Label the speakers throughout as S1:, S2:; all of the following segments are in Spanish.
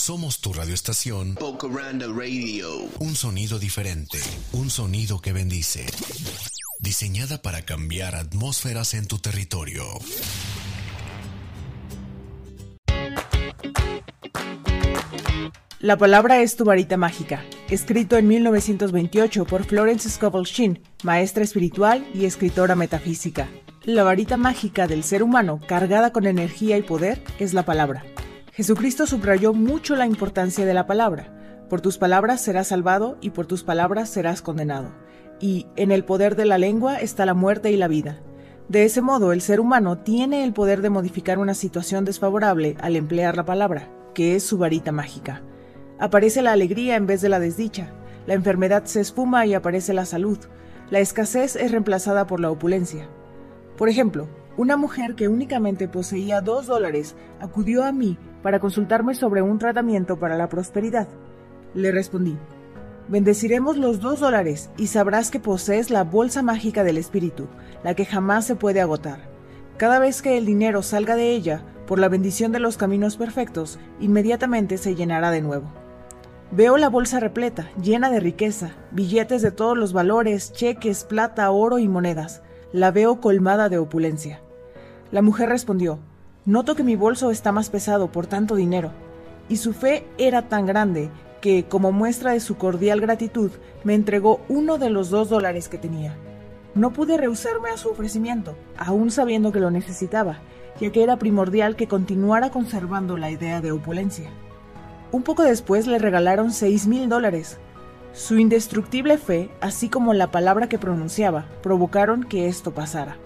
S1: Somos tu radioestación.
S2: Bocaranda Radio.
S1: Un sonido diferente. Un sonido que bendice. Diseñada para cambiar atmósferas en tu territorio.
S3: La palabra es tu varita mágica, escrito en 1928 por Florence Scovel Sheen, maestra espiritual y escritora metafísica. La varita mágica del ser humano, cargada con energía y poder, es la palabra. Jesucristo subrayó mucho la importancia de la palabra. Por tus palabras serás salvado y por tus palabras serás condenado. Y en el poder de la lengua está la muerte y la vida. De ese modo, el ser humano tiene el poder de modificar una situación desfavorable al emplear la palabra, que es su varita mágica. Aparece la alegría en vez de la desdicha, la enfermedad se esfuma y aparece la salud, la escasez es reemplazada por la opulencia. Por ejemplo, una mujer que únicamente poseía dos dólares acudió a mí para consultarme sobre un tratamiento para la prosperidad. Le respondí, bendeciremos los dos dólares y sabrás que posees la bolsa mágica del espíritu, la que jamás se puede agotar. Cada vez que el dinero salga de ella, por la bendición de los caminos perfectos, inmediatamente se llenará de nuevo. Veo la bolsa repleta, llena de riqueza, billetes de todos los valores, cheques, plata, oro y monedas. La veo colmada de opulencia. La mujer respondió, Noto que mi bolso está más pesado por tanto dinero. Y su fe era tan grande que, como muestra de su cordial gratitud, me entregó uno de los dos dólares que tenía. No pude rehusarme a su ofrecimiento, aún sabiendo que lo necesitaba, ya que era primordial que continuara conservando la idea de opulencia. Un poco después le regalaron seis mil dólares. Su indestructible fe, así como la palabra que pronunciaba, provocaron que esto pasara.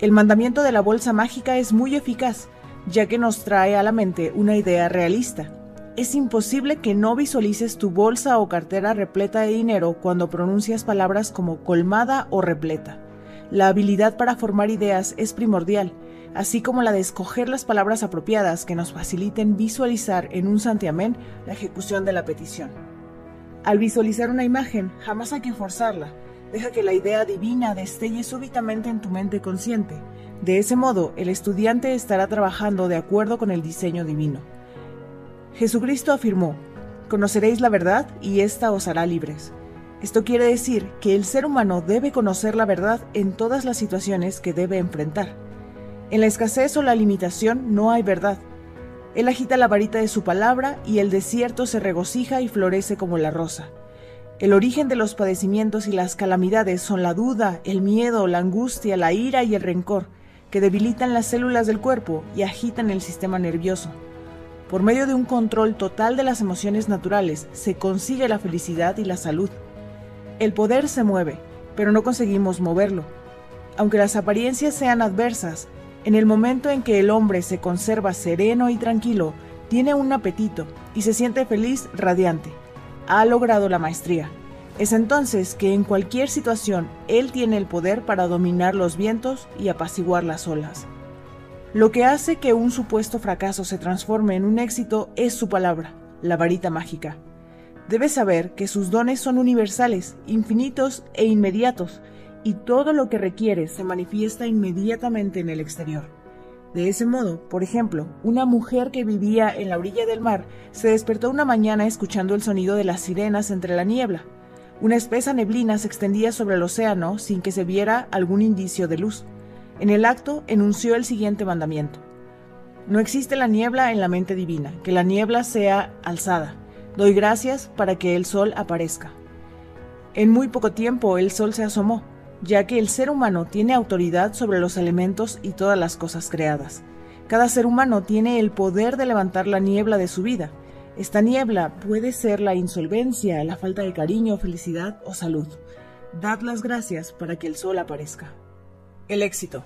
S3: El mandamiento de la bolsa mágica es muy eficaz, ya que nos trae a la mente una idea realista. Es imposible que no visualices tu bolsa o cartera repleta de dinero cuando pronuncias palabras como colmada o repleta. La habilidad para formar ideas es primordial, así como la de escoger las palabras apropiadas que nos faciliten visualizar en un santiamén la ejecución de la petición. Al visualizar una imagen, jamás hay que forzarla, Deja que la idea divina destelle súbitamente en tu mente consciente. De ese modo, el estudiante estará trabajando de acuerdo con el diseño divino. Jesucristo afirmó, Conoceréis la verdad y ésta os hará libres. Esto quiere decir que el ser humano debe conocer la verdad en todas las situaciones que debe enfrentar. En la escasez o la limitación no hay verdad. Él agita la varita de su palabra y el desierto se regocija y florece como la rosa. El origen de los padecimientos y las calamidades son la duda, el miedo, la angustia, la ira y el rencor, que debilitan las células del cuerpo y agitan el sistema nervioso. Por medio de un control total de las emociones naturales se consigue la felicidad y la salud. El poder se mueve, pero no conseguimos moverlo. Aunque las apariencias sean adversas, en el momento en que el hombre se conserva sereno y tranquilo, tiene un apetito y se siente feliz radiante ha logrado la maestría. Es entonces que en cualquier situación Él tiene el poder para dominar los vientos y apaciguar las olas. Lo que hace que un supuesto fracaso se transforme en un éxito es su palabra, la varita mágica. Debes saber que sus dones son universales, infinitos e inmediatos, y todo lo que requiere se manifiesta inmediatamente en el exterior. De ese modo, por ejemplo, una mujer que vivía en la orilla del mar se despertó una mañana escuchando el sonido de las sirenas entre la niebla. Una espesa neblina se extendía sobre el océano sin que se viera algún indicio de luz. En el acto enunció el siguiente mandamiento. No existe la niebla en la mente divina, que la niebla sea alzada. Doy gracias para que el sol aparezca. En muy poco tiempo el sol se asomó, ya que el ser humano tiene autoridad sobre los elementos y todas las cosas creadas. Cada ser humano tiene el poder de levantar la niebla de su vida. Esta niebla puede ser la insolvencia, la falta de cariño, felicidad o salud. Dad las gracias para que el sol aparezca. El éxito.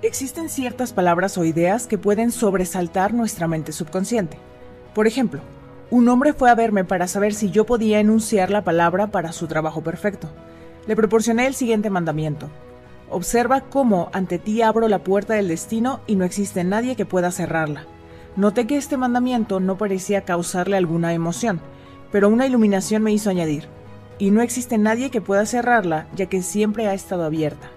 S3: Existen ciertas palabras o ideas que pueden sobresaltar nuestra mente subconsciente. Por ejemplo, un hombre fue a verme para saber si yo podía enunciar la palabra para su trabajo perfecto. Le proporcioné el siguiente mandamiento. Observa cómo ante ti abro la puerta del destino y no existe nadie que pueda cerrarla. Noté que este mandamiento no parecía causarle alguna emoción, pero una iluminación me hizo añadir, y no existe nadie que pueda cerrarla ya que siempre ha estado abierta.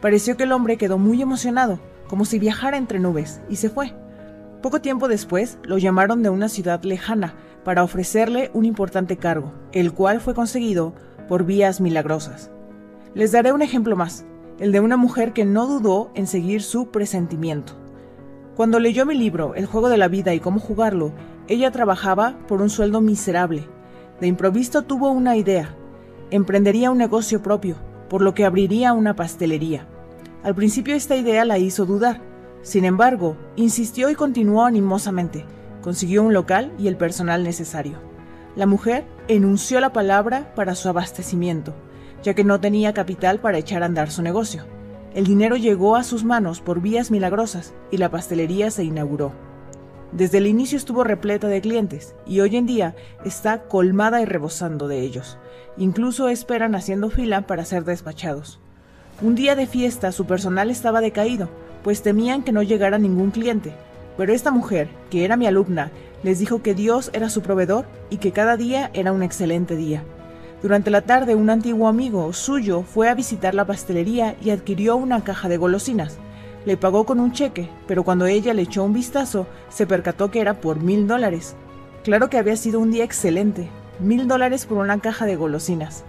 S3: Pareció que el hombre quedó muy emocionado, como si viajara entre nubes, y se fue. Poco tiempo después lo llamaron de una ciudad lejana para ofrecerle un importante cargo, el cual fue conseguido por vías milagrosas. Les daré un ejemplo más, el de una mujer que no dudó en seguir su presentimiento. Cuando leyó mi libro El juego de la vida y cómo jugarlo, ella trabajaba por un sueldo miserable. De improviso tuvo una idea. Emprendería un negocio propio, por lo que abriría una pastelería. Al principio esta idea la hizo dudar. Sin embargo, insistió y continuó animosamente. Consiguió un local y el personal necesario. La mujer enunció la palabra para su abastecimiento, ya que no tenía capital para echar a andar su negocio. El dinero llegó a sus manos por vías milagrosas y la pastelería se inauguró. Desde el inicio estuvo repleta de clientes y hoy en día está colmada y rebosando de ellos. Incluso esperan haciendo fila para ser despachados. Un día de fiesta su personal estaba decaído, pues temían que no llegara ningún cliente. Pero esta mujer, que era mi alumna, les dijo que Dios era su proveedor y que cada día era un excelente día. Durante la tarde un antiguo amigo suyo fue a visitar la pastelería y adquirió una caja de golosinas. Le pagó con un cheque, pero cuando ella le echó un vistazo, se percató que era por mil dólares. Claro que había sido un día excelente, mil dólares por una caja de golosinas.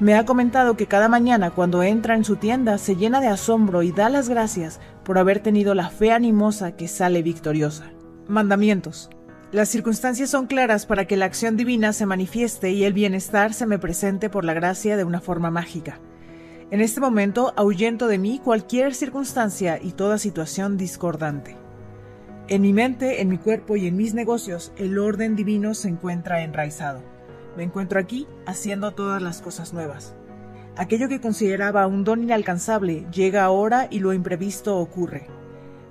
S3: Me ha comentado que cada mañana cuando entra en su tienda se llena de asombro y da las gracias por haber tenido la fe animosa que sale victoriosa. Mandamientos. Las circunstancias son claras para que la acción divina se manifieste y el bienestar se me presente por la gracia de una forma mágica. En este momento ahuyento de mí cualquier circunstancia y toda situación discordante. En mi mente, en mi cuerpo y en mis negocios, el orden divino se encuentra enraizado. Me encuentro aquí haciendo todas las cosas nuevas. Aquello que consideraba un don inalcanzable llega ahora y lo imprevisto ocurre.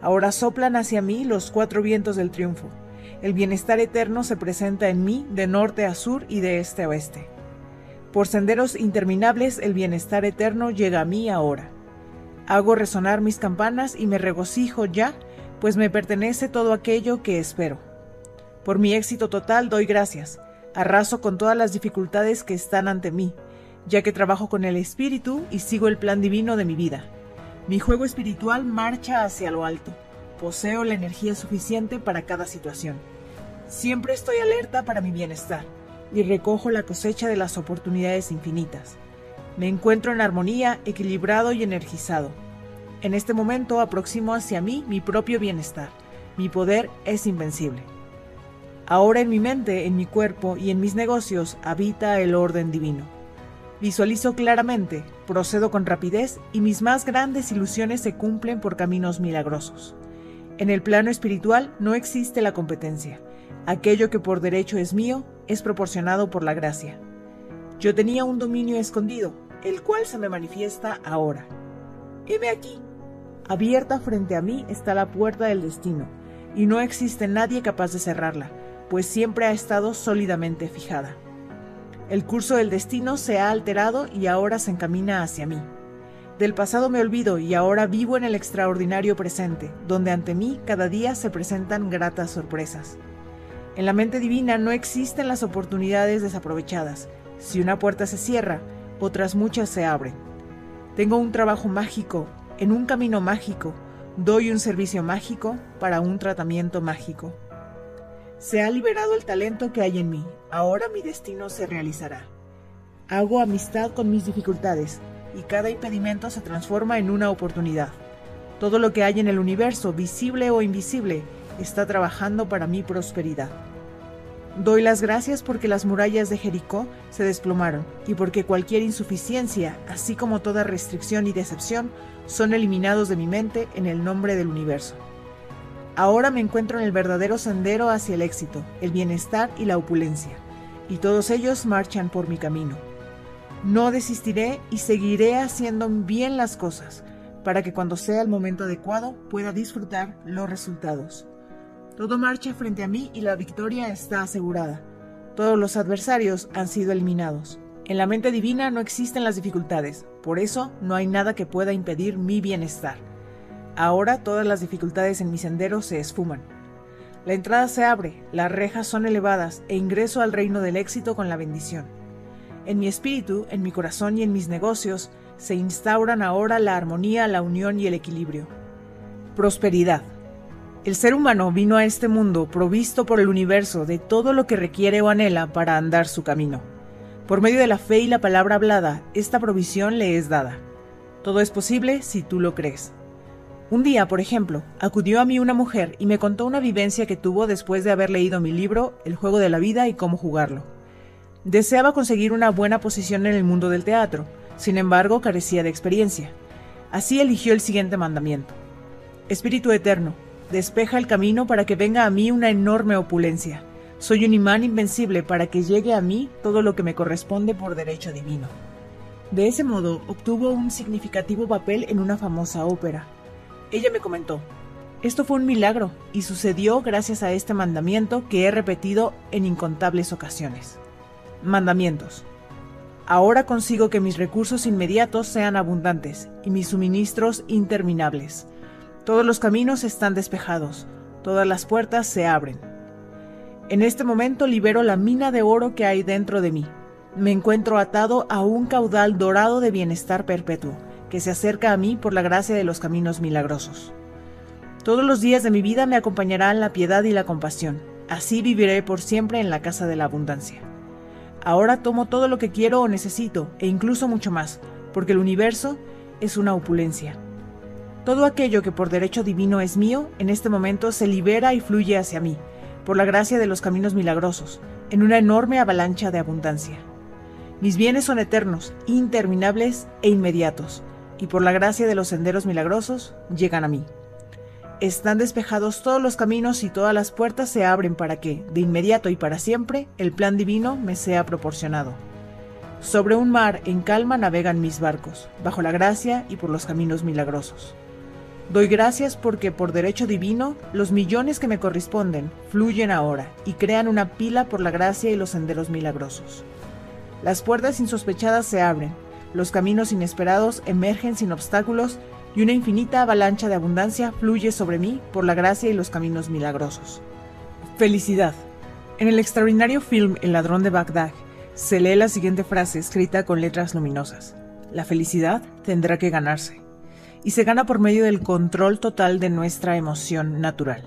S3: Ahora soplan hacia mí los cuatro vientos del triunfo. El bienestar eterno se presenta en mí de norte a sur y de este a oeste. Por senderos interminables el bienestar eterno llega a mí ahora. Hago resonar mis campanas y me regocijo ya, pues me pertenece todo aquello que espero. Por mi éxito total doy gracias. Arraso con todas las dificultades que están ante mí, ya que trabajo con el Espíritu y sigo el plan divino de mi vida. Mi juego espiritual marcha hacia lo alto. Poseo la energía suficiente para cada situación. Siempre estoy alerta para mi bienestar y recojo la cosecha de las oportunidades infinitas. Me encuentro en armonía, equilibrado y energizado. En este momento aproximo hacia mí mi propio bienestar. Mi poder es invencible. Ahora en mi mente, en mi cuerpo y en mis negocios habita el orden divino. Visualizo claramente, procedo con rapidez y mis más grandes ilusiones se cumplen por caminos milagrosos. En el plano espiritual no existe la competencia. Aquello que por derecho es mío es proporcionado por la gracia. Yo tenía un dominio escondido, el cual se me manifiesta ahora. Heme aquí. Abierta frente a mí está la puerta del destino, y no existe nadie capaz de cerrarla, pues siempre ha estado sólidamente fijada. El curso del destino se ha alterado y ahora se encamina hacia mí. Del pasado me olvido y ahora vivo en el extraordinario presente, donde ante mí cada día se presentan gratas sorpresas. En la mente divina no existen las oportunidades desaprovechadas. Si una puerta se cierra, otras muchas se abren. Tengo un trabajo mágico, en un camino mágico, doy un servicio mágico para un tratamiento mágico. Se ha liberado el talento que hay en mí, ahora mi destino se realizará. Hago amistad con mis dificultades y cada impedimento se transforma en una oportunidad. Todo lo que hay en el universo, visible o invisible, está trabajando para mi prosperidad. Doy las gracias porque las murallas de Jericó se desplomaron y porque cualquier insuficiencia, así como toda restricción y decepción, son eliminados de mi mente en el nombre del universo. Ahora me encuentro en el verdadero sendero hacia el éxito, el bienestar y la opulencia, y todos ellos marchan por mi camino. No desistiré y seguiré haciendo bien las cosas, para que cuando sea el momento adecuado pueda disfrutar los resultados. Todo marcha frente a mí y la victoria está asegurada. Todos los adversarios han sido eliminados. En la mente divina no existen las dificultades, por eso no hay nada que pueda impedir mi bienestar. Ahora todas las dificultades en mi sendero se esfuman. La entrada se abre, las rejas son elevadas e ingreso al reino del éxito con la bendición. En mi espíritu, en mi corazón y en mis negocios se instauran ahora la armonía, la unión y el equilibrio. Prosperidad. El ser humano vino a este mundo provisto por el universo de todo lo que requiere o anhela para andar su camino. Por medio de la fe y la palabra hablada, esta provisión le es dada. Todo es posible si tú lo crees. Un día, por ejemplo, acudió a mí una mujer y me contó una vivencia que tuvo después de haber leído mi libro El juego de la vida y cómo jugarlo. Deseaba conseguir una buena posición en el mundo del teatro, sin embargo carecía de experiencia. Así eligió el siguiente mandamiento. Espíritu Eterno, despeja el camino para que venga a mí una enorme opulencia. Soy un imán invencible para que llegue a mí todo lo que me corresponde por derecho divino. De ese modo obtuvo un significativo papel en una famosa ópera. Ella me comentó, esto fue un milagro y sucedió gracias a este mandamiento que he repetido en incontables ocasiones. Mandamientos. Ahora consigo que mis recursos inmediatos sean abundantes y mis suministros interminables. Todos los caminos están despejados, todas las puertas se abren. En este momento libero la mina de oro que hay dentro de mí. Me encuentro atado a un caudal dorado de bienestar perpetuo que se acerca a mí por la gracia de los caminos milagrosos. Todos los días de mi vida me acompañarán la piedad y la compasión. Así viviré por siempre en la casa de la abundancia. Ahora tomo todo lo que quiero o necesito, e incluso mucho más, porque el universo es una opulencia. Todo aquello que por derecho divino es mío, en este momento se libera y fluye hacia mí, por la gracia de los caminos milagrosos, en una enorme avalancha de abundancia. Mis bienes son eternos, interminables e inmediatos, y por la gracia de los senderos milagrosos llegan a mí. Están despejados todos los caminos y todas las puertas se abren para que, de inmediato y para siempre, el plan divino me sea proporcionado. Sobre un mar en calma navegan mis barcos, bajo la gracia y por los caminos milagrosos. Doy gracias porque por derecho divino los millones que me corresponden fluyen ahora y crean una pila por la gracia y los senderos milagrosos. Las puertas insospechadas se abren, los caminos inesperados emergen sin obstáculos y una infinita avalancha de abundancia fluye sobre mí por la gracia y los caminos milagrosos. Felicidad. En el extraordinario film El ladrón de Bagdad se lee la siguiente frase escrita con letras luminosas. La felicidad tendrá que ganarse. Y se gana por medio del control total de nuestra emoción natural.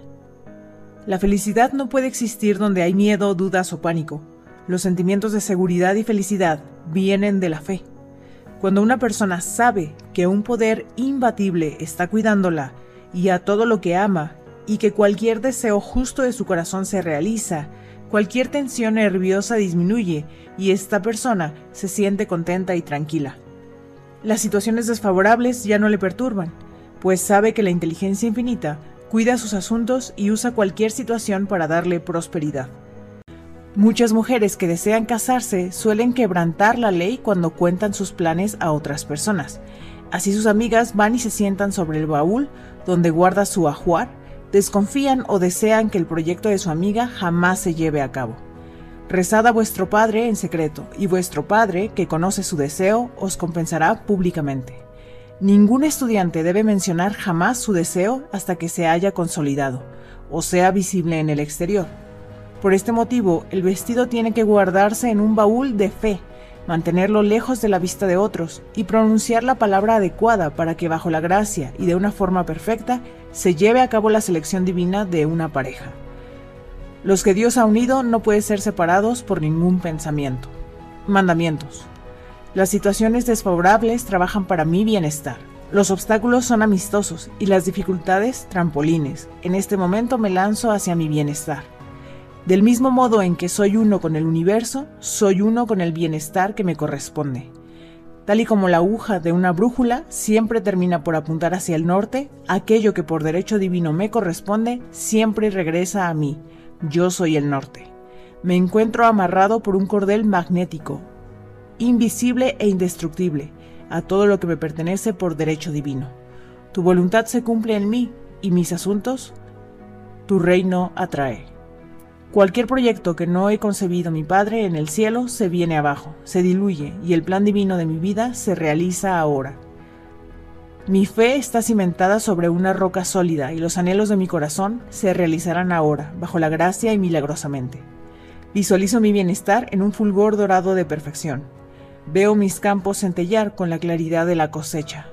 S3: La felicidad no puede existir donde hay miedo, dudas o pánico. Los sentimientos de seguridad y felicidad vienen de la fe. Cuando una persona sabe que un poder imbatible está cuidándola y a todo lo que ama, y que cualquier deseo justo de su corazón se realiza, cualquier tensión nerviosa disminuye y esta persona se siente contenta y tranquila. Las situaciones desfavorables ya no le perturban, pues sabe que la inteligencia infinita cuida sus asuntos y usa cualquier situación para darle prosperidad. Muchas mujeres que desean casarse suelen quebrantar la ley cuando cuentan sus planes a otras personas. Así sus amigas van y se sientan sobre el baúl donde guarda su ajuar, desconfían o desean que el proyecto de su amiga jamás se lleve a cabo. Rezad a vuestro Padre en secreto, y vuestro Padre, que conoce su deseo, os compensará públicamente. Ningún estudiante debe mencionar jamás su deseo hasta que se haya consolidado, o sea visible en el exterior por este motivo, el vestido tiene que guardarse en un baúl de fe, mantenerlo lejos de la vista de otros y pronunciar la palabra adecuada para que bajo la gracia y de una forma perfecta se lleve a cabo la selección divina de una pareja. Los que Dios ha unido no pueden ser separados por ningún pensamiento. Mandamientos. Las situaciones desfavorables trabajan para mi bienestar. Los obstáculos son amistosos y las dificultades trampolines. En este momento me lanzo hacia mi bienestar. Del mismo modo en que soy uno con el universo, soy uno con el bienestar que me corresponde. Tal y como la aguja de una brújula siempre termina por apuntar hacia el norte, aquello que por derecho divino me corresponde siempre regresa a mí. Yo soy el norte. Me encuentro amarrado por un cordel magnético, invisible e indestructible, a todo lo que me pertenece por derecho divino. Tu voluntad se cumple en mí y mis asuntos, tu reino atrae. Cualquier proyecto que no he concebido mi Padre en el cielo se viene abajo, se diluye y el plan divino de mi vida se realiza ahora. Mi fe está cimentada sobre una roca sólida y los anhelos de mi corazón se realizarán ahora, bajo la gracia y milagrosamente. Visualizo mi bienestar en un fulgor dorado de perfección. Veo mis campos centellar con la claridad de la cosecha.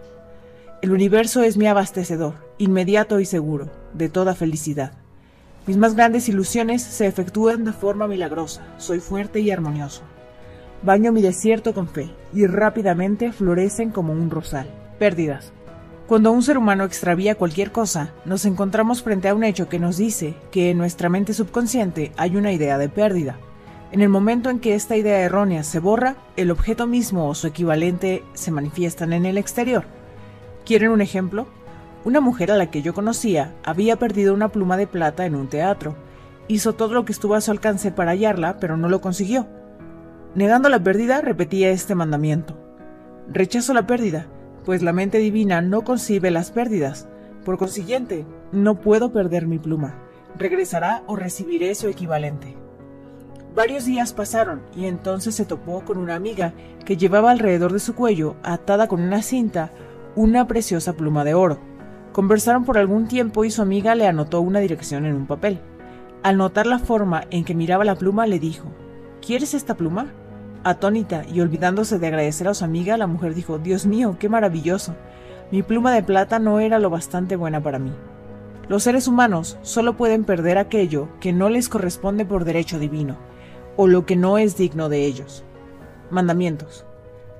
S3: El universo es mi abastecedor, inmediato y seguro, de toda felicidad. Mis más grandes ilusiones se efectúan de forma milagrosa, soy fuerte y armonioso. Baño mi desierto con fe, y rápidamente florecen como un rosal. Pérdidas. Cuando un ser humano extravía cualquier cosa, nos encontramos frente a un hecho que nos dice que en nuestra mente subconsciente hay una idea de pérdida. En el momento en que esta idea errónea se borra, el objeto mismo o su equivalente se manifiestan en el exterior. ¿Quieren un ejemplo? Una mujer a la que yo conocía había perdido una pluma de plata en un teatro. Hizo todo lo que estuvo a su alcance para hallarla, pero no lo consiguió. Negando la pérdida, repetía este mandamiento. Rechazo la pérdida, pues la mente divina no concibe las pérdidas. Por consiguiente, no puedo perder mi pluma. Regresará o recibiré su equivalente. Varios días pasaron y entonces se topó con una amiga que llevaba alrededor de su cuello, atada con una cinta, una preciosa pluma de oro. Conversaron por algún tiempo y su amiga le anotó una dirección en un papel. Al notar la forma en que miraba la pluma, le dijo, ¿Quieres esta pluma? Atónita y olvidándose de agradecer a su amiga, la mujer dijo, Dios mío, qué maravilloso. Mi pluma de plata no era lo bastante buena para mí. Los seres humanos solo pueden perder aquello que no les corresponde por derecho divino, o lo que no es digno de ellos. Mandamientos.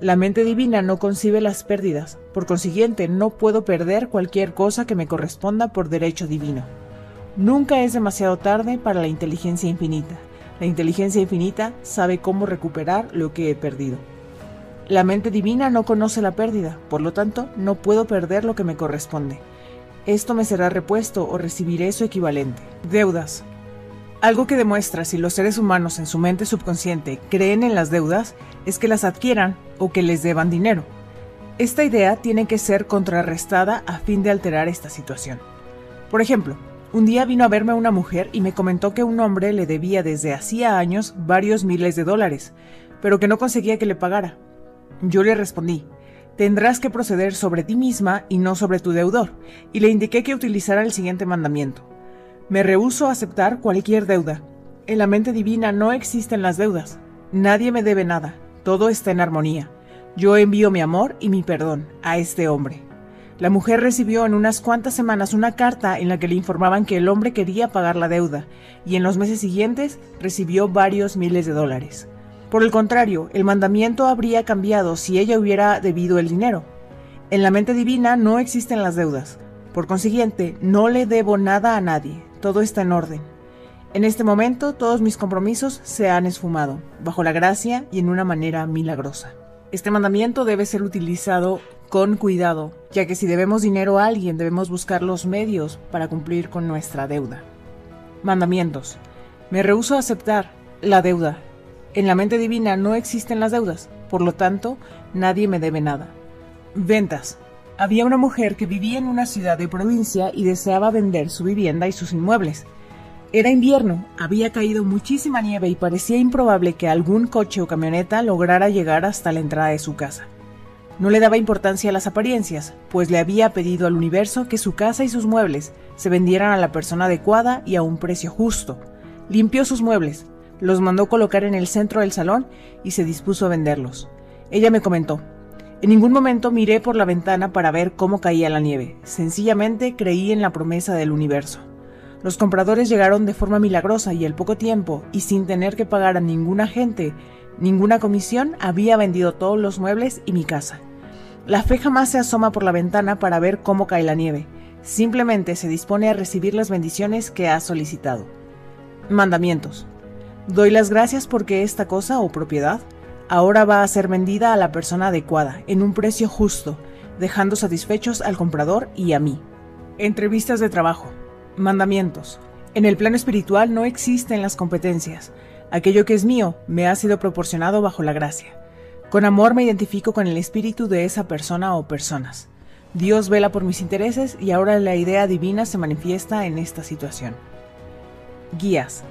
S3: La mente divina no concibe las pérdidas, por consiguiente no puedo perder cualquier cosa que me corresponda por derecho divino. Nunca es demasiado tarde para la inteligencia infinita. La inteligencia infinita sabe cómo recuperar lo que he perdido. La mente divina no conoce la pérdida, por lo tanto no puedo perder lo que me corresponde. Esto me será repuesto o recibiré su equivalente. Deudas. Algo que demuestra si los seres humanos en su mente subconsciente creen en las deudas es que las adquieran o que les deban dinero. Esta idea tiene que ser contrarrestada a fin de alterar esta situación. Por ejemplo, un día vino a verme una mujer y me comentó que un hombre le debía desde hacía años varios miles de dólares, pero que no conseguía que le pagara. Yo le respondí, tendrás que proceder sobre ti misma y no sobre tu deudor, y le indiqué que utilizara el siguiente mandamiento. Me rehúso a aceptar cualquier deuda. En la mente divina no existen las deudas. Nadie me debe nada. Todo está en armonía. Yo envío mi amor y mi perdón a este hombre. La mujer recibió en unas cuantas semanas una carta en la que le informaban que el hombre quería pagar la deuda, y en los meses siguientes recibió varios miles de dólares. Por el contrario, el mandamiento habría cambiado si ella hubiera debido el dinero. En la mente divina no existen las deudas. Por consiguiente, no le debo nada a nadie, todo está en orden. En este momento todos mis compromisos se han esfumado, bajo la gracia y en una manera milagrosa. Este mandamiento debe ser utilizado con cuidado, ya que si debemos dinero a alguien debemos buscar los medios para cumplir con nuestra deuda. Mandamientos. Me rehúso a aceptar la deuda. En la mente divina no existen las deudas, por lo tanto, nadie me debe nada. Ventas. Había una mujer que vivía en una ciudad de provincia y deseaba vender su vivienda y sus inmuebles. Era invierno, había caído muchísima nieve y parecía improbable que algún coche o camioneta lograra llegar hasta la entrada de su casa. No le daba importancia a las apariencias, pues le había pedido al universo que su casa y sus muebles se vendieran a la persona adecuada y a un precio justo. Limpió sus muebles, los mandó colocar en el centro del salón y se dispuso a venderlos. Ella me comentó, en ningún momento miré por la ventana para ver cómo caía la nieve, sencillamente creí en la promesa del universo. Los compradores llegaron de forma milagrosa y al poco tiempo, y sin tener que pagar a ninguna gente, ninguna comisión, había vendido todos los muebles y mi casa. La fe jamás se asoma por la ventana para ver cómo cae la nieve, simplemente se dispone a recibir las bendiciones que ha solicitado. Mandamientos. Doy las gracias porque esta cosa o propiedad ahora va a ser vendida a la persona adecuada, en un precio justo, dejando satisfechos al comprador y a mí. Entrevistas de trabajo. Mandamientos. En el plano espiritual no existen las competencias. Aquello que es mío me ha sido proporcionado bajo la gracia. Con amor me identifico con el espíritu de esa persona o personas. Dios vela por mis intereses y ahora la idea divina se manifiesta en esta situación. Guías.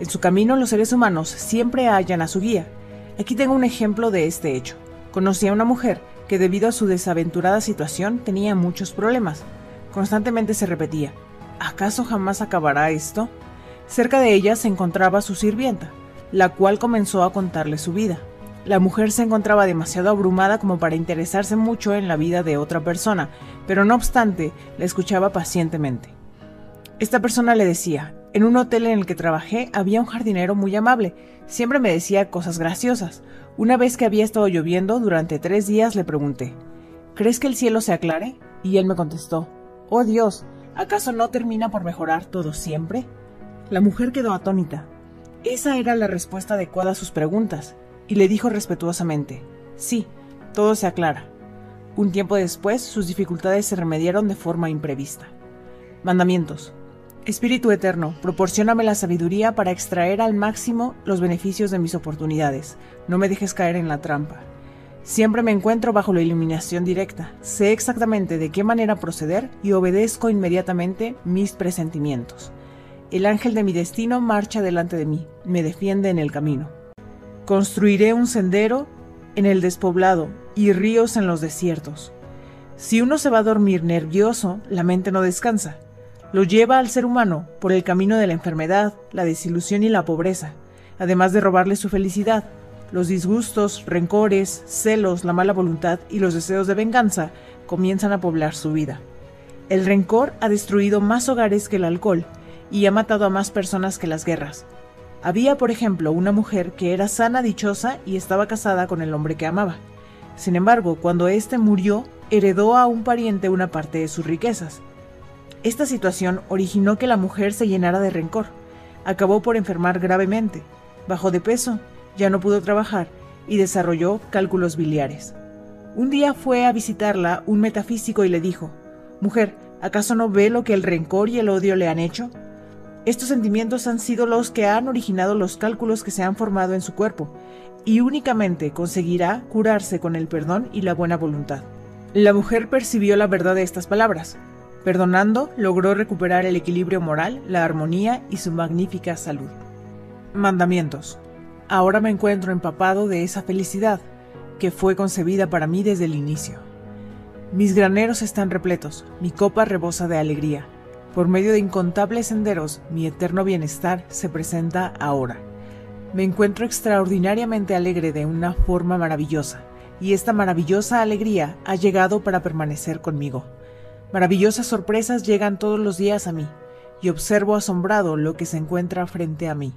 S3: En su camino los seres humanos siempre hallan a su guía, Aquí tengo un ejemplo de este hecho. Conocí a una mujer que debido a su desaventurada situación tenía muchos problemas. Constantemente se repetía, ¿acaso jamás acabará esto? Cerca de ella se encontraba su sirvienta, la cual comenzó a contarle su vida. La mujer se encontraba demasiado abrumada como para interesarse mucho en la vida de otra persona, pero no obstante, la escuchaba pacientemente. Esta persona le decía, en un hotel en el que trabajé había un jardinero muy amable, siempre me decía cosas graciosas. Una vez que había estado lloviendo durante tres días le pregunté, ¿crees que el cielo se aclare? Y él me contestó, Oh Dios, ¿acaso no termina por mejorar todo siempre? La mujer quedó atónita. Esa era la respuesta adecuada a sus preguntas, y le dijo respetuosamente, Sí, todo se aclara. Un tiempo después, sus dificultades se remediaron de forma imprevista. Mandamientos. Espíritu Eterno, proporcioname la sabiduría para extraer al máximo los beneficios de mis oportunidades. No me dejes caer en la trampa. Siempre me encuentro bajo la iluminación directa. Sé exactamente de qué manera proceder y obedezco inmediatamente mis presentimientos. El ángel de mi destino marcha delante de mí, me defiende en el camino. Construiré un sendero en el despoblado y ríos en los desiertos. Si uno se va a dormir nervioso, la mente no descansa lo lleva al ser humano por el camino de la enfermedad, la desilusión y la pobreza, además de robarle su felicidad. Los disgustos, rencores, celos, la mala voluntad y los deseos de venganza comienzan a poblar su vida. El rencor ha destruido más hogares que el alcohol y ha matado a más personas que las guerras. Había, por ejemplo, una mujer que era sana, dichosa y estaba casada con el hombre que amaba. Sin embargo, cuando éste murió, heredó a un pariente una parte de sus riquezas. Esta situación originó que la mujer se llenara de rencor. Acabó por enfermar gravemente, bajó de peso, ya no pudo trabajar y desarrolló cálculos biliares. Un día fue a visitarla un metafísico y le dijo, Mujer, ¿acaso no ve lo que el rencor y el odio le han hecho? Estos sentimientos han sido los que han originado los cálculos que se han formado en su cuerpo, y únicamente conseguirá curarse con el perdón y la buena voluntad. La mujer percibió la verdad de estas palabras, Perdonando, logró recuperar el equilibrio moral, la armonía y su magnífica salud. Mandamientos. Ahora me encuentro empapado de esa felicidad que fue concebida para mí desde el inicio. Mis graneros están repletos, mi copa rebosa de alegría. Por medio de incontables senderos, mi eterno bienestar se presenta ahora. Me encuentro extraordinariamente alegre de una forma maravillosa, y esta maravillosa alegría ha llegado para permanecer conmigo. Maravillosas sorpresas llegan todos los días a mí, y observo asombrado lo que se encuentra frente a mí.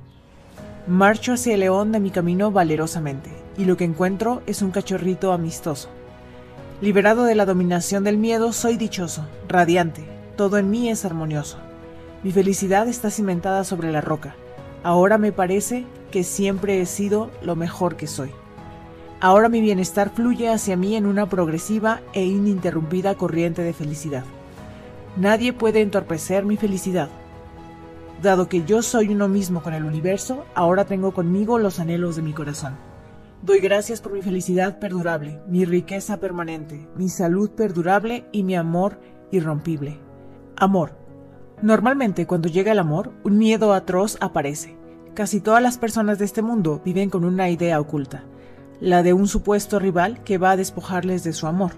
S3: Marcho hacia el león de mi camino valerosamente, y lo que encuentro es un cachorrito amistoso. Liberado de la dominación del miedo, soy dichoso, radiante, todo en mí es armonioso. Mi felicidad está cimentada sobre la roca. Ahora me parece que siempre he sido lo mejor que soy. Ahora mi bienestar fluye hacia mí en una progresiva e ininterrumpida corriente de felicidad. Nadie puede entorpecer mi felicidad. Dado que yo soy uno mismo con el universo, ahora tengo conmigo los anhelos de mi corazón. Doy gracias por mi felicidad perdurable, mi riqueza permanente, mi salud perdurable y mi amor irrompible. Amor. Normalmente cuando llega el amor, un miedo atroz aparece. Casi todas las personas de este mundo viven con una idea oculta la de un supuesto rival que va a despojarles de su amor.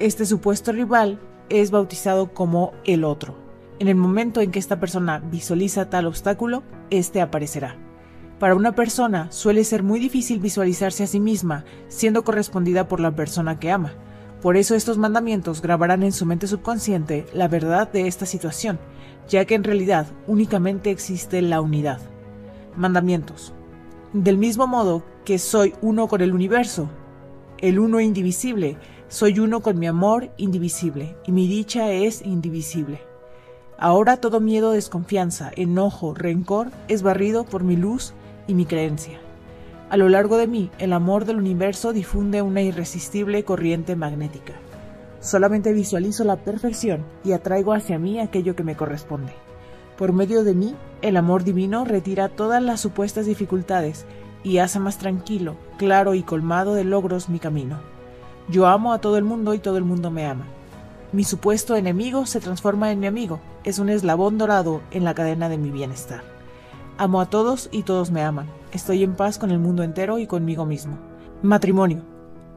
S3: Este supuesto rival es bautizado como el otro. En el momento en que esta persona visualiza tal obstáculo, éste aparecerá. Para una persona suele ser muy difícil visualizarse a sí misma siendo correspondida por la persona que ama. Por eso estos mandamientos grabarán en su mente subconsciente la verdad de esta situación, ya que en realidad únicamente existe la unidad. Mandamientos. Del mismo modo que soy uno con el universo, el uno indivisible, soy uno con mi amor indivisible, y mi dicha es indivisible. Ahora todo miedo, desconfianza, enojo, rencor es barrido por mi luz y mi creencia. A lo largo de mí, el amor del universo difunde una irresistible corriente magnética. Solamente visualizo la perfección y atraigo hacia mí aquello que me corresponde. Por medio de mí, el amor divino retira todas las supuestas dificultades y hace más tranquilo, claro y colmado de logros mi camino. Yo amo a todo el mundo y todo el mundo me ama. Mi supuesto enemigo se transforma en mi amigo, es un eslabón dorado en la cadena de mi bienestar. Amo a todos y todos me aman. Estoy en paz con el mundo entero y conmigo mismo. Matrimonio.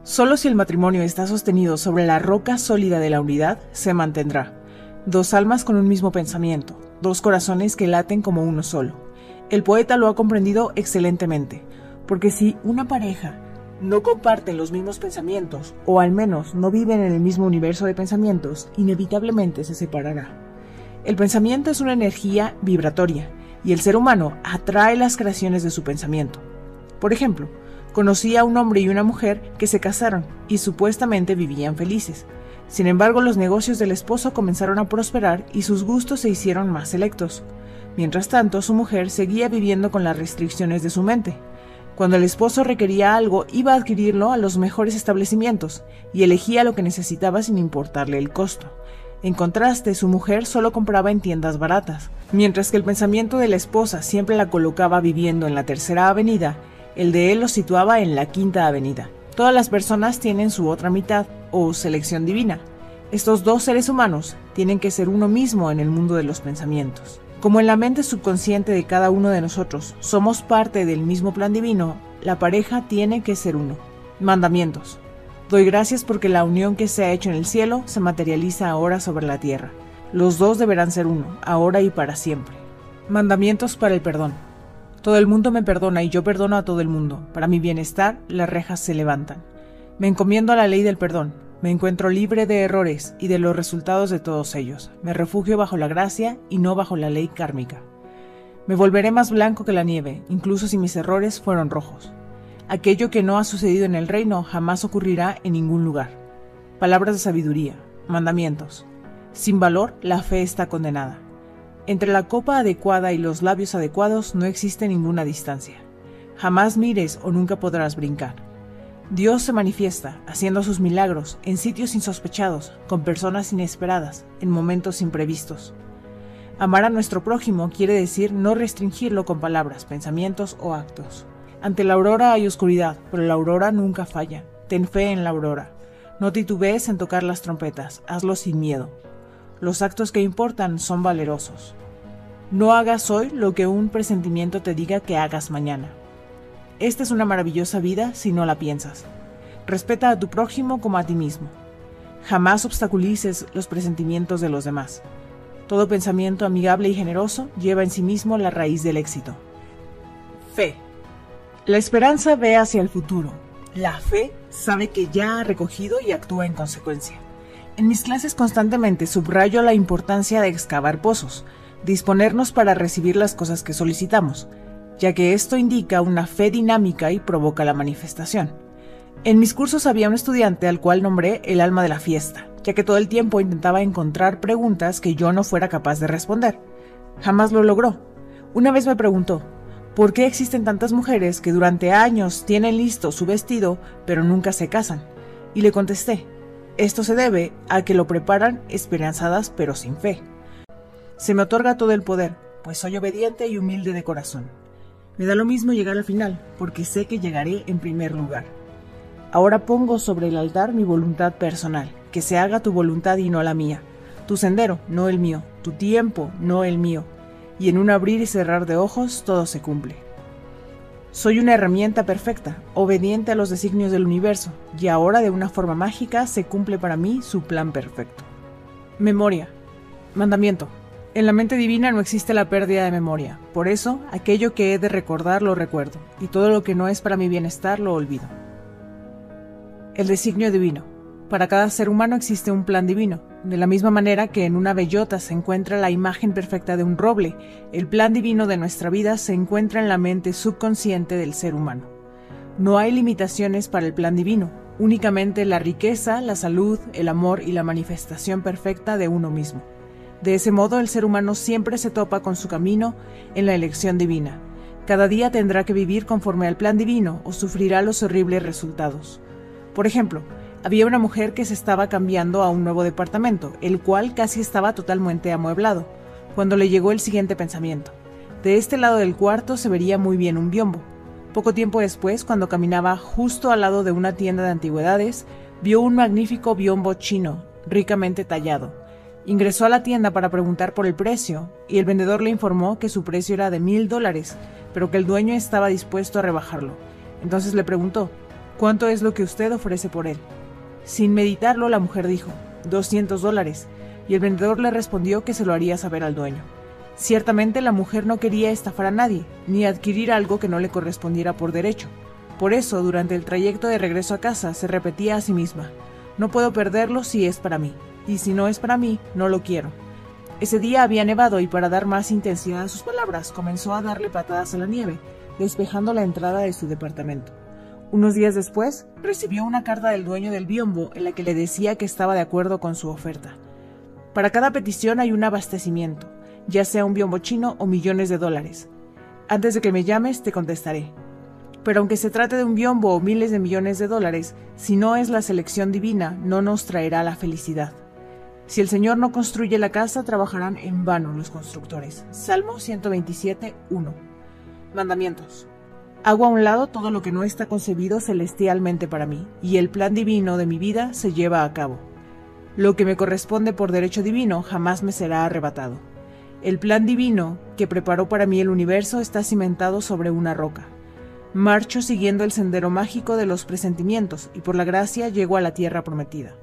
S3: Solo si el matrimonio está sostenido sobre la roca sólida de la unidad, se mantendrá. Dos almas con un mismo pensamiento, dos corazones que laten como uno solo. El poeta lo ha comprendido excelentemente. Porque si una pareja no comparten los mismos pensamientos, o al menos no viven en el mismo universo de pensamientos, inevitablemente se separará. El pensamiento es una energía vibratoria, y el ser humano atrae las creaciones de su pensamiento. Por ejemplo, conocí a un hombre y una mujer que se casaron y supuestamente vivían felices. Sin embargo, los negocios del esposo comenzaron a prosperar y sus gustos se hicieron más selectos. Mientras tanto, su mujer seguía viviendo con las restricciones de su mente. Cuando el esposo requería algo, iba a adquirirlo a los mejores establecimientos y elegía lo que necesitaba sin importarle el costo. En contraste, su mujer solo compraba en tiendas baratas. Mientras que el pensamiento de la esposa siempre la colocaba viviendo en la tercera avenida, el de él lo situaba en la quinta avenida. Todas las personas tienen su otra mitad, o selección divina. Estos dos seres humanos tienen que ser uno mismo en el mundo de los pensamientos. Como en la mente subconsciente de cada uno de nosotros somos parte del mismo plan divino, la pareja tiene que ser uno. Mandamientos. Doy gracias porque la unión que se ha hecho en el cielo se materializa ahora sobre la tierra. Los dos deberán ser uno, ahora y para siempre. Mandamientos para el perdón. Todo el mundo me perdona y yo perdono a todo el mundo. Para mi bienestar, las rejas se levantan. Me encomiendo a la ley del perdón. Me encuentro libre de errores y de los resultados de todos ellos. Me refugio bajo la gracia y no bajo la ley kármica. Me volveré más blanco que la nieve, incluso si mis errores fueron rojos. Aquello que no ha sucedido en el reino jamás ocurrirá en ningún lugar. Palabras de sabiduría, mandamientos. Sin valor, la fe está condenada. Entre la copa adecuada y los labios adecuados no existe ninguna distancia. Jamás mires o nunca podrás brincar. Dios se manifiesta, haciendo sus milagros, en sitios insospechados, con personas inesperadas, en momentos imprevistos. Amar a nuestro prójimo quiere decir no restringirlo con palabras, pensamientos o actos. Ante la aurora hay oscuridad, pero la aurora nunca falla. Ten fe en la aurora. No titubees en tocar las trompetas, hazlo sin miedo. Los actos que importan son valerosos. No hagas hoy lo que un presentimiento te diga que hagas mañana. Esta es una maravillosa vida si no la piensas. Respeta a tu prójimo como a ti mismo. Jamás obstaculices los presentimientos de los demás. Todo pensamiento amigable y generoso lleva en sí mismo la raíz del éxito. Fe. La esperanza ve hacia el futuro. La fe sabe que ya ha recogido y actúa en consecuencia. En mis clases constantemente subrayo la importancia de excavar pozos, disponernos para recibir las cosas que solicitamos, ya que esto indica una fe dinámica y provoca la manifestación. En mis cursos había un estudiante al cual nombré el alma de la fiesta, ya que todo el tiempo intentaba encontrar preguntas que yo no fuera capaz de responder. Jamás lo logró. Una vez me preguntó, ¿por qué existen tantas mujeres que durante años tienen listo su vestido pero nunca se casan? Y le contesté, esto se debe a que lo preparan esperanzadas pero sin fe. Se me otorga todo el poder, pues soy obediente y humilde de corazón. Me da lo mismo llegar al final, porque sé que llegaré en primer lugar. Ahora pongo sobre el altar mi voluntad personal, que se haga tu voluntad y no la mía, tu sendero, no el mío, tu tiempo, no el mío, y en un abrir y cerrar de ojos todo se cumple. Soy una herramienta perfecta, obediente a los designios del universo, y ahora de una forma mágica se cumple para mí su plan perfecto. Memoria. Mandamiento. En la mente divina no existe la pérdida de memoria, por eso aquello que he de recordar lo recuerdo, y todo lo que no es para mi bienestar lo olvido. El designio divino. Para cada ser humano existe un plan divino, de la misma manera que en una bellota se encuentra la imagen perfecta de un roble, el plan divino de nuestra vida se encuentra en la mente subconsciente del ser humano. No hay limitaciones para el plan divino, únicamente la riqueza, la salud, el amor y la manifestación perfecta de uno mismo. De ese modo el ser humano siempre se topa con su camino en la elección divina. Cada día tendrá que vivir conforme al plan divino o sufrirá los horribles resultados. Por ejemplo, había una mujer que se estaba cambiando a un nuevo departamento, el cual casi estaba totalmente amueblado, cuando le llegó el siguiente pensamiento. De este lado del cuarto se vería muy bien un biombo. Poco tiempo después, cuando caminaba justo al lado de una tienda de antigüedades, vio un magnífico biombo chino, ricamente tallado, Ingresó a la tienda para preguntar por el precio y el vendedor le informó que su precio era de mil dólares, pero que el dueño estaba dispuesto a rebajarlo. Entonces le preguntó, ¿cuánto es lo que usted ofrece por él? Sin meditarlo, la mujer dijo, 200 dólares, y el vendedor le respondió que se lo haría saber al dueño. Ciertamente la mujer no quería estafar a nadie, ni adquirir algo que no le correspondiera por derecho. Por eso, durante el trayecto de regreso a casa, se repetía a sí misma, no puedo perderlo si es para mí, y si no es para mí, no lo quiero. Ese día había nevado y para dar más intensidad a sus palabras, comenzó a darle patadas a la nieve, despejando la entrada de su departamento. Unos días después, recibió una carta del dueño del biombo en la que le decía que estaba de acuerdo con su oferta. Para cada petición hay un abastecimiento, ya sea un biombo chino o millones de dólares. Antes de que me llames, te contestaré. Pero aunque se trate de un biombo o miles de millones de dólares, si no es la selección divina, no nos traerá la felicidad. Si el Señor no construye la casa, trabajarán en vano los constructores. Salmo 127, 1. Mandamientos. Hago a un lado todo lo que no está concebido celestialmente para mí, y el plan divino de mi vida se lleva a cabo. Lo que me corresponde por derecho divino jamás me será arrebatado. El plan divino que preparó para mí el universo está cimentado sobre una roca. Marcho siguiendo el sendero mágico de los presentimientos y por la gracia llego a la tierra prometida.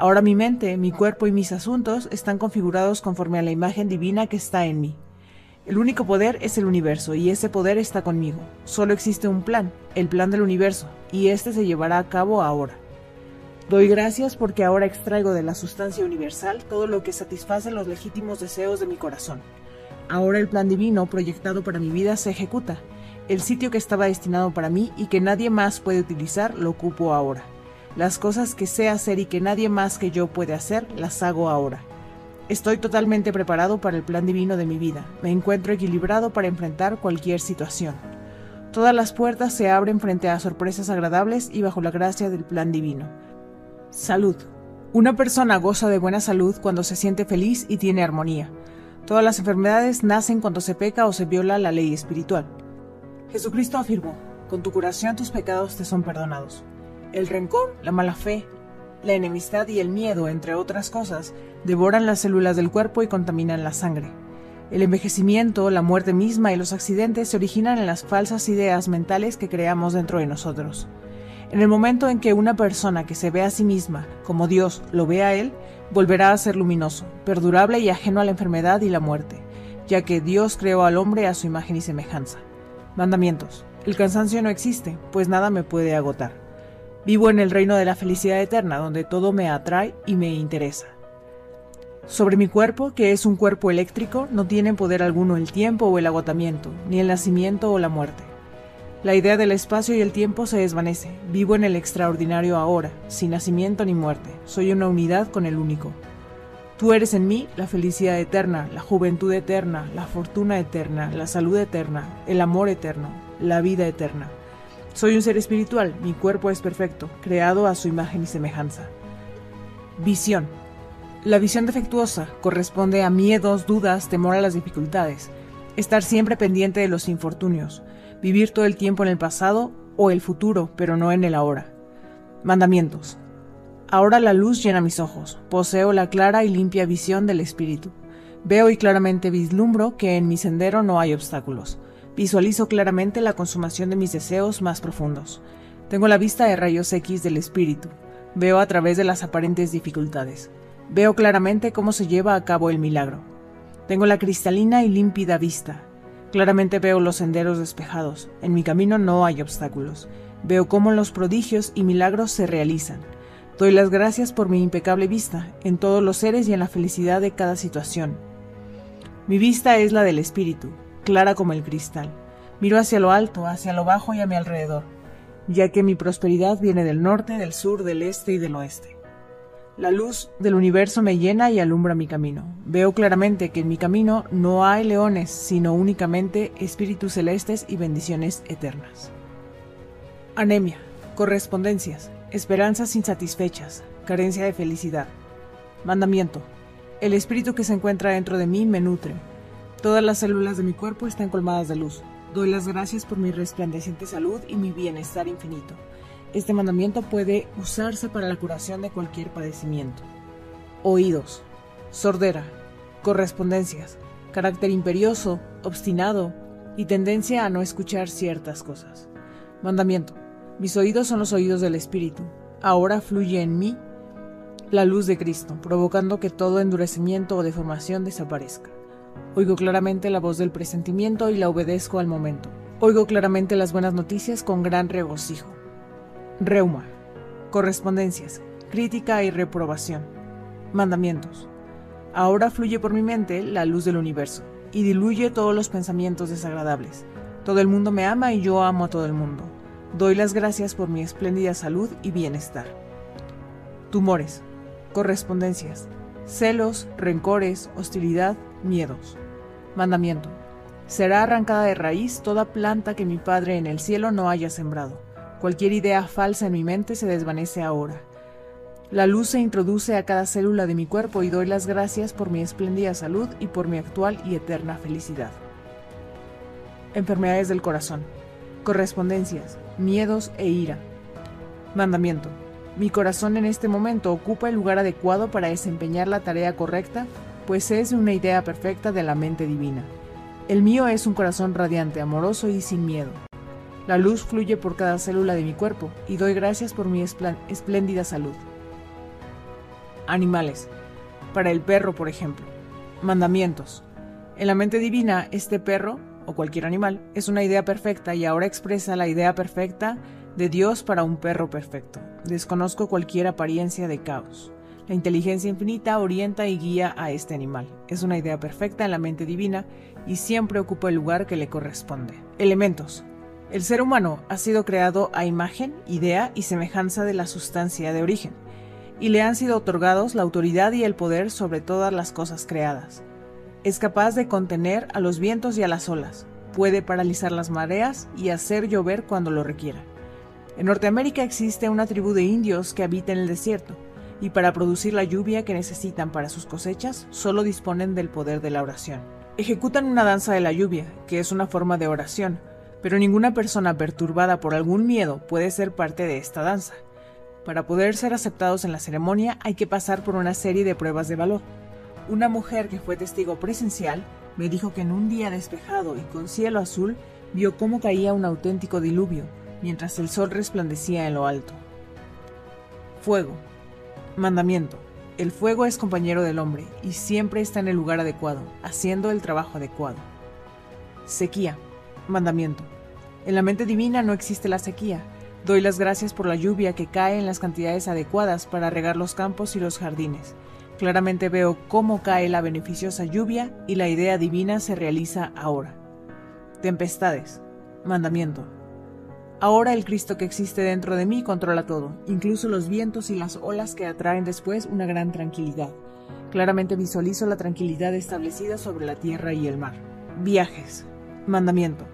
S3: Ahora mi mente, mi cuerpo y mis asuntos están configurados conforme a la imagen divina que está en mí. El único poder es el universo y ese poder está conmigo. Solo existe un plan, el plan del universo, y este se llevará a cabo ahora. Doy gracias porque ahora extraigo de la sustancia universal todo lo que satisface los legítimos deseos de mi corazón. Ahora el plan divino proyectado para mi vida se ejecuta el sitio que estaba destinado para mí y que nadie más puede utilizar lo ocupo ahora. Las cosas que sé hacer y que nadie más que yo puede hacer, las hago ahora. Estoy totalmente preparado para el plan divino de mi vida. Me encuentro equilibrado para enfrentar cualquier situación. Todas las puertas se abren frente a sorpresas agradables y bajo la gracia del plan divino. Salud. Una persona goza de buena salud cuando se siente feliz y tiene armonía. Todas las enfermedades nacen cuando se peca o se viola la ley espiritual. Jesucristo afirmó, con tu curación tus pecados te son perdonados. El rencor, la mala fe, la enemistad y el miedo, entre otras cosas, devoran las células del cuerpo y contaminan la sangre. El envejecimiento, la muerte misma y los accidentes se originan en las falsas ideas mentales que creamos dentro de nosotros. En el momento en que una persona que se ve a sí misma como Dios lo ve a él, volverá a ser luminoso, perdurable y ajeno a la enfermedad y la muerte, ya que Dios creó al hombre a su imagen y semejanza. Mandamientos. El cansancio no existe, pues nada me puede agotar. Vivo en el reino de la felicidad eterna, donde todo me atrae y me interesa. Sobre mi cuerpo, que es un cuerpo eléctrico, no tienen poder alguno el tiempo o el agotamiento, ni el nacimiento o la muerte. La idea del espacio y el tiempo se desvanece. Vivo en el extraordinario ahora, sin nacimiento ni muerte. Soy una unidad con el único. Tú eres en mí la felicidad eterna, la juventud eterna, la fortuna eterna, la salud eterna, el amor eterno, la vida eterna. Soy un ser espiritual, mi cuerpo es perfecto, creado a su imagen y semejanza. Visión. La visión defectuosa corresponde a miedos, dudas, temor a las dificultades, estar siempre pendiente de los infortunios, vivir todo el tiempo en el pasado o el futuro, pero no en el ahora. Mandamientos. Ahora la luz llena mis ojos, poseo la clara y limpia visión del Espíritu. Veo y claramente vislumbro que en mi sendero no hay obstáculos. Visualizo claramente la consumación de mis deseos más profundos. Tengo la vista de rayos X del Espíritu. Veo a través de las aparentes dificultades. Veo claramente cómo se lleva a cabo el milagro. Tengo la cristalina y límpida vista. Claramente veo los senderos despejados. En mi camino no hay obstáculos. Veo cómo los prodigios y milagros se realizan. Doy las gracias por mi impecable vista en todos los seres y en la felicidad de cada situación. Mi vista es la del espíritu, clara como el cristal. Miro hacia lo alto, hacia lo bajo y a mi alrededor, ya que mi prosperidad viene del norte, del sur, del este y del oeste. La luz del universo me llena y alumbra mi camino. Veo claramente que en mi camino no hay leones, sino únicamente espíritus celestes y bendiciones eternas. Anemia. Correspondencias. Esperanzas insatisfechas, carencia de felicidad. Mandamiento. El espíritu que se encuentra dentro de mí me nutre. Todas las células de mi cuerpo están colmadas de luz. Doy las gracias por mi resplandeciente salud y mi bienestar infinito. Este mandamiento puede usarse para la curación de cualquier padecimiento. Oídos. Sordera. Correspondencias. Carácter imperioso, obstinado y tendencia a no escuchar ciertas cosas. Mandamiento mis oídos son los oídos del Espíritu. Ahora fluye en mí la luz de Cristo, provocando que todo endurecimiento o deformación desaparezca. Oigo claramente la voz del presentimiento y la obedezco al momento. Oigo claramente las buenas noticias con gran regocijo. Reuma. Correspondencias. Crítica y reprobación. Mandamientos. Ahora fluye por mi mente la luz del universo y diluye todos los pensamientos desagradables. Todo el mundo me ama y yo amo a todo el mundo. Doy las gracias por mi espléndida salud y bienestar. Tumores. Correspondencias. Celos, rencores, hostilidad, miedos. Mandamiento. Será arrancada de raíz toda planta que mi Padre en el cielo no haya sembrado. Cualquier idea falsa en mi mente se desvanece ahora. La luz se introduce a cada célula de mi cuerpo y doy las gracias por mi espléndida salud y por mi actual y eterna felicidad. Enfermedades del corazón. Correspondencias, miedos e ira. Mandamiento. Mi corazón en este momento ocupa el lugar adecuado para desempeñar la tarea correcta, pues es una idea perfecta de la mente divina. El mío es un corazón radiante, amoroso y sin miedo. La luz fluye por cada célula de mi cuerpo y doy gracias por mi espléndida salud. Animales. Para el perro, por ejemplo. Mandamientos. En la mente divina, este perro, o cualquier animal, es una idea perfecta y ahora expresa la idea perfecta de Dios para un perro perfecto. Desconozco cualquier apariencia de caos. La inteligencia infinita orienta y guía a este animal. Es una idea perfecta en la mente divina y siempre ocupa el lugar que le corresponde. Elementos. El ser humano ha sido creado a imagen, idea y semejanza de la sustancia de origen, y le han sido otorgados la autoridad y el poder sobre todas las cosas creadas. Es capaz de contener a los vientos y a las olas, puede paralizar las mareas y hacer llover cuando lo requiera. En Norteamérica existe una tribu de indios que habita en el desierto, y para producir la lluvia que necesitan para sus cosechas, solo disponen del poder de la oración. Ejecutan una danza de la lluvia, que es una forma de oración, pero ninguna persona perturbada por algún miedo puede ser parte de esta danza. Para poder ser aceptados en la ceremonia hay que pasar por una serie de pruebas de valor. Una mujer que fue testigo presencial me dijo que en un día despejado y con cielo azul vio cómo caía un auténtico diluvio, mientras el sol resplandecía en lo alto. Fuego. Mandamiento. El fuego es compañero del hombre y siempre está en el lugar adecuado, haciendo el trabajo adecuado. Sequía. Mandamiento. En la mente divina no existe la sequía. Doy las gracias por la lluvia que cae en las cantidades adecuadas para regar los campos y los jardines. Claramente veo cómo cae la beneficiosa lluvia y la idea divina se realiza ahora. Tempestades. Mandamiento. Ahora el Cristo que existe dentro de mí controla todo, incluso los vientos y las olas que atraen después una gran tranquilidad. Claramente visualizo la tranquilidad establecida sobre la tierra y el mar. Viajes. Mandamiento.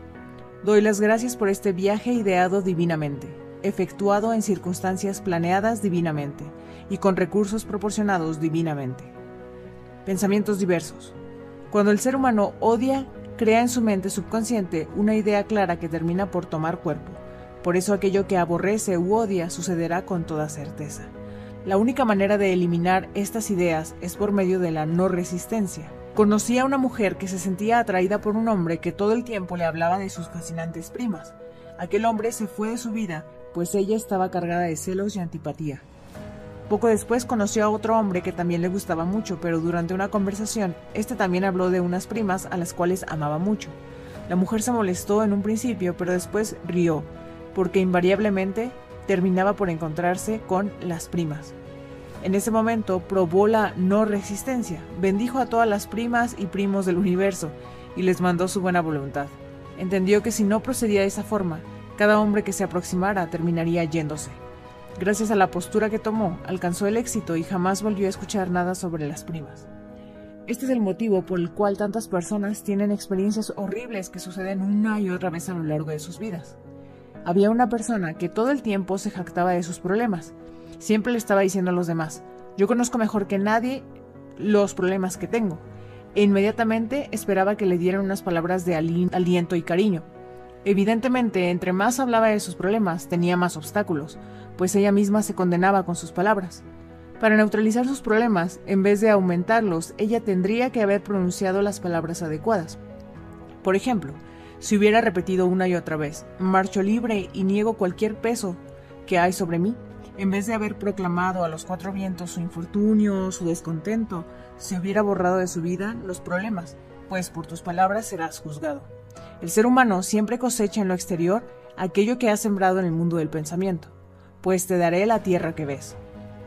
S3: Doy las gracias por este viaje ideado divinamente, efectuado en circunstancias planeadas divinamente y con recursos proporcionados divinamente. Pensamientos diversos. Cuando el ser humano odia, crea en su mente subconsciente una idea clara que termina por tomar cuerpo por eso aquello que aborrece u odia sucederá con toda certeza. La única manera de eliminar estas ideas es por medio de la no resistencia. Conocí a una mujer que se sentía atraída por un hombre que todo el tiempo le hablaba de sus fascinantes primas. Aquel hombre se fue de su vida, pues ella estaba cargada de celos y antipatía. Poco después conoció a otro hombre que también le gustaba mucho, pero durante una conversación, este también habló de unas primas a las cuales amaba mucho. La mujer se molestó en un principio, pero después rió, porque invariablemente terminaba por encontrarse con las primas. En ese momento probó la no resistencia, bendijo a todas las primas y primos del universo y les mandó su buena voluntad. Entendió que si no procedía de esa forma, cada hombre que se aproximara terminaría yéndose. Gracias a la postura que tomó, alcanzó el éxito y jamás volvió a escuchar nada sobre las primas. Este es el motivo por el cual tantas personas tienen experiencias horribles que suceden una y otra vez a lo largo de sus vidas había una persona que todo el tiempo se jactaba de sus problemas. Siempre le estaba diciendo a los demás, yo conozco mejor que nadie los problemas que tengo. E inmediatamente esperaba que le dieran unas palabras de aliento y cariño. Evidentemente, entre más hablaba de sus problemas, tenía más obstáculos, pues ella misma se condenaba con sus palabras. Para neutralizar sus problemas, en vez de aumentarlos, ella tendría que haber pronunciado las palabras adecuadas. Por ejemplo, si hubiera repetido una y otra vez, marcho libre y niego cualquier peso que hay sobre mí, en vez de haber proclamado a los cuatro vientos su infortunio, su descontento, se hubiera borrado de su vida los problemas, pues por tus palabras serás juzgado. El ser humano siempre cosecha en lo exterior aquello que ha sembrado en el mundo del pensamiento, pues te daré la tierra que ves.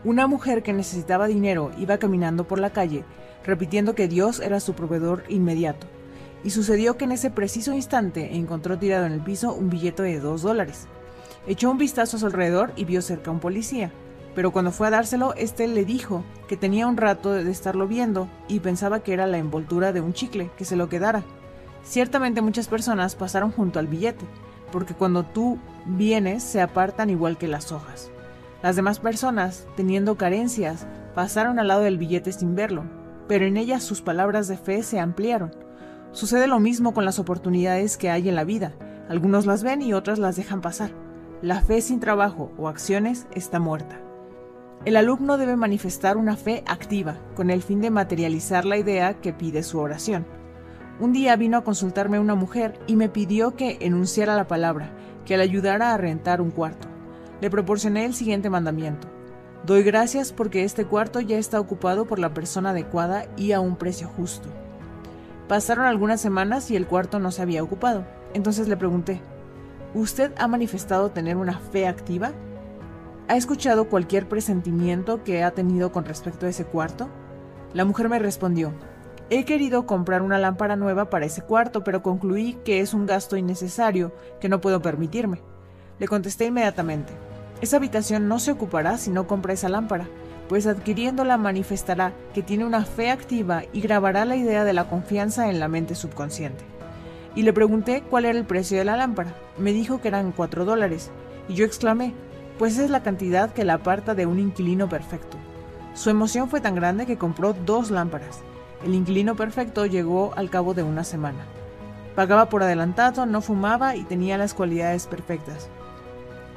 S3: Una mujer que necesitaba dinero iba caminando por la calle, repitiendo que Dios era su proveedor inmediato, y sucedió que en ese preciso instante encontró tirado en el piso un billete de dos dólares. Echó un vistazo a su alrededor y vio cerca a un policía, pero cuando fue a dárselo, éste le dijo que tenía un rato de estarlo viendo y pensaba que era la envoltura de un chicle, que se lo quedara. Ciertamente muchas personas pasaron junto al billete, porque cuando tú vienes se apartan igual que las hojas. Las demás personas, teniendo carencias, pasaron al lado del billete sin verlo, pero en ellas sus palabras de fe se ampliaron. Sucede lo mismo con las oportunidades que hay en la vida. Algunos las ven y otras las dejan pasar. La fe sin trabajo o acciones está muerta. El alumno debe manifestar una fe activa, con el fin de materializar la idea que pide su oración. Un día vino a consultarme una mujer y me pidió que enunciara la palabra, que le ayudara a rentar un cuarto. Le proporcioné el siguiente mandamiento. Doy gracias porque este cuarto ya está ocupado por la persona adecuada y a un precio justo. Pasaron algunas semanas y el cuarto no se había ocupado. Entonces le pregunté, ¿Usted ha manifestado tener una fe activa? ¿Ha escuchado cualquier presentimiento que ha tenido con respecto a ese cuarto? La mujer me respondió, he querido comprar una lámpara nueva para ese cuarto, pero concluí que es un gasto innecesario que no puedo permitirme. Le contesté inmediatamente, esa habitación no se ocupará si no compra esa lámpara, pues adquiriéndola manifestará que tiene una fe activa y grabará la idea de la confianza en la mente subconsciente. Y le pregunté cuál era el precio de la lámpara. Me dijo que eran cuatro dólares, y yo exclamé, pues es la cantidad que la aparta de un inquilino perfecto. Su emoción fue tan grande que compró dos lámparas. El inquilino perfecto llegó al cabo de una semana. Pagaba por adelantado, no fumaba y tenía las cualidades perfectas.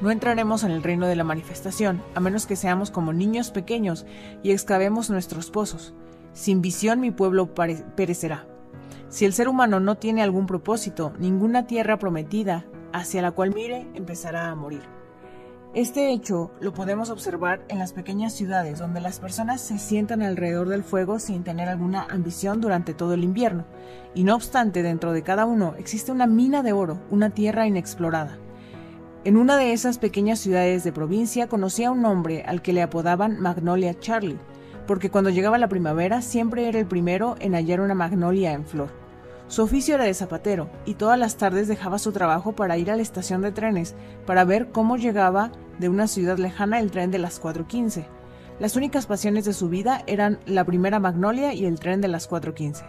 S3: No entraremos en el reino de la manifestación, a menos que seamos como niños pequeños y excavemos nuestros pozos. Sin visión mi pueblo perecerá. Si el ser humano no tiene algún propósito, ninguna tierra prometida hacia la cual mire empezará a morir. Este hecho lo podemos observar en las pequeñas ciudades donde las personas se sientan alrededor del fuego sin tener alguna ambición durante todo el invierno, y no obstante dentro de cada uno existe una mina de oro, una tierra inexplorada. En una de esas pequeñas ciudades de provincia conocí a un hombre al que le apodaban Magnolia Charlie, porque cuando llegaba la primavera siempre era el primero en hallar una magnolia en flor. Su oficio era de zapatero y todas las tardes dejaba su trabajo para ir a la estación de trenes para ver cómo llegaba de una ciudad lejana el tren de las 4.15. Las únicas pasiones de su vida eran la primera magnolia y el tren de las 4.15.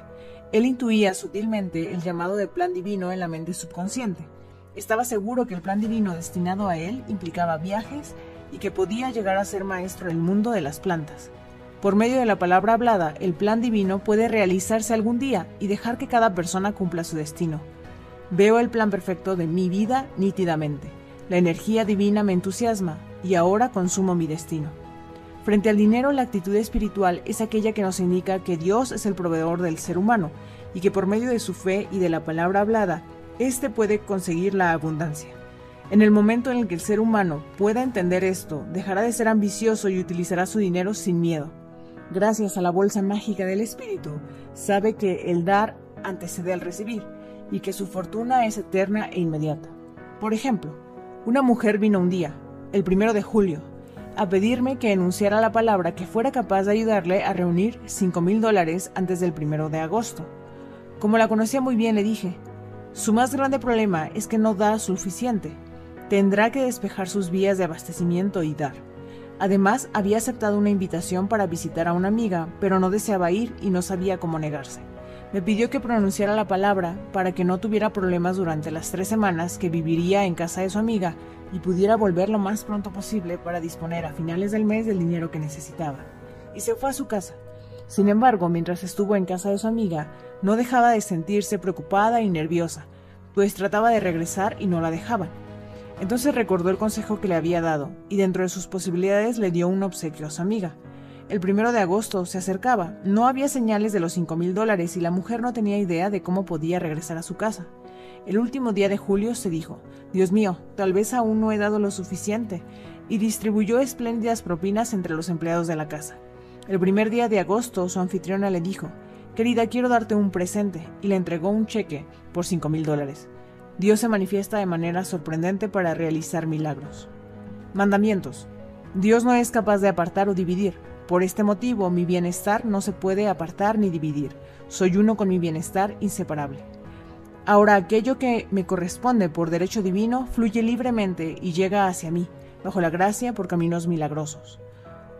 S3: Él intuía sutilmente el llamado de plan divino en la mente subconsciente. Estaba seguro que el plan divino destinado a él implicaba viajes y que podía llegar a ser maestro del mundo de las plantas. Por medio de la palabra hablada, el plan divino puede realizarse algún día y dejar que cada persona cumpla su destino. Veo el plan perfecto de mi vida nítidamente. La energía divina me entusiasma y ahora consumo mi destino. Frente al dinero, la actitud espiritual es aquella que nos indica que Dios es el proveedor del ser humano y que por medio de su fe y de la palabra hablada, éste puede conseguir la abundancia. En el momento en el que el ser humano pueda entender esto, dejará de ser ambicioso y utilizará su dinero sin miedo gracias a la bolsa mágica del espíritu, sabe que el dar antecede al recibir y que su fortuna es eterna e inmediata. Por ejemplo, una mujer vino un día, el primero de julio, a pedirme que enunciara la palabra que fuera capaz de ayudarle a reunir 5 mil dólares antes del primero de agosto. Como la conocía muy bien, le dije, su más grande problema es que no da suficiente. Tendrá que despejar sus vías de abastecimiento y dar. Además, había aceptado una invitación para visitar a una amiga, pero no deseaba ir y no sabía cómo negarse. Me pidió que pronunciara la palabra para que no tuviera problemas durante las tres semanas que viviría en casa de su amiga y pudiera volver lo más pronto posible para disponer a finales del mes del dinero que necesitaba. Y se fue a su casa. Sin embargo, mientras estuvo en casa de su amiga, no dejaba de sentirse preocupada y nerviosa, pues trataba de regresar y no la dejaban. Entonces recordó el consejo que le había dado y dentro de sus posibilidades le dio un obsequio a su amiga. El primero de agosto se acercaba, no había señales de los cinco mil dólares y la mujer no tenía idea de cómo podía regresar a su casa. El último día de julio se dijo, Dios mío, tal vez aún no he dado lo suficiente, y distribuyó espléndidas propinas entre los empleados de la casa. El primer día de agosto su anfitriona le dijo, querida, quiero darte un presente, y le entregó un cheque por 5 mil dólares. Dios se manifiesta de manera sorprendente para realizar milagros. Mandamientos. Dios no es capaz de apartar o dividir. Por este motivo, mi bienestar no se puede apartar ni dividir. Soy uno con mi bienestar inseparable. Ahora aquello que me corresponde por derecho divino fluye libremente y llega hacia mí, bajo la gracia por caminos milagrosos.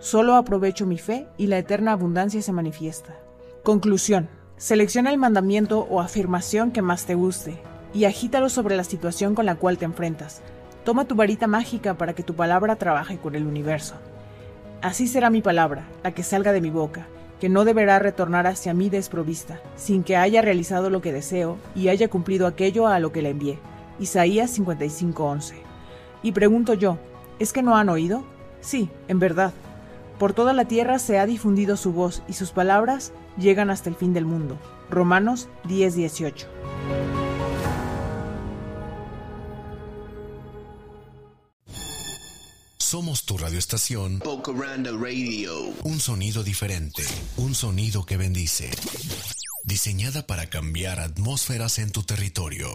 S3: Solo aprovecho mi fe y la eterna abundancia se manifiesta. Conclusión. Selecciona el mandamiento o afirmación que más te guste y agítalo sobre la situación con la cual te enfrentas. Toma tu varita mágica para que tu palabra trabaje con el universo. Así será mi palabra, la que salga de mi boca, que no deberá retornar hacia mí desprovista, sin que haya realizado lo que deseo y haya cumplido aquello a lo que le envié. Isaías 55:11. Y pregunto yo, ¿es que no han oído? Sí, en verdad. Por toda la tierra se ha difundido su voz y sus palabras llegan hasta el fin del mundo. Romanos 10:18.
S1: Somos tu radioestación. Radio. Un sonido diferente. Un sonido que bendice. Diseñada para cambiar atmósferas en tu territorio.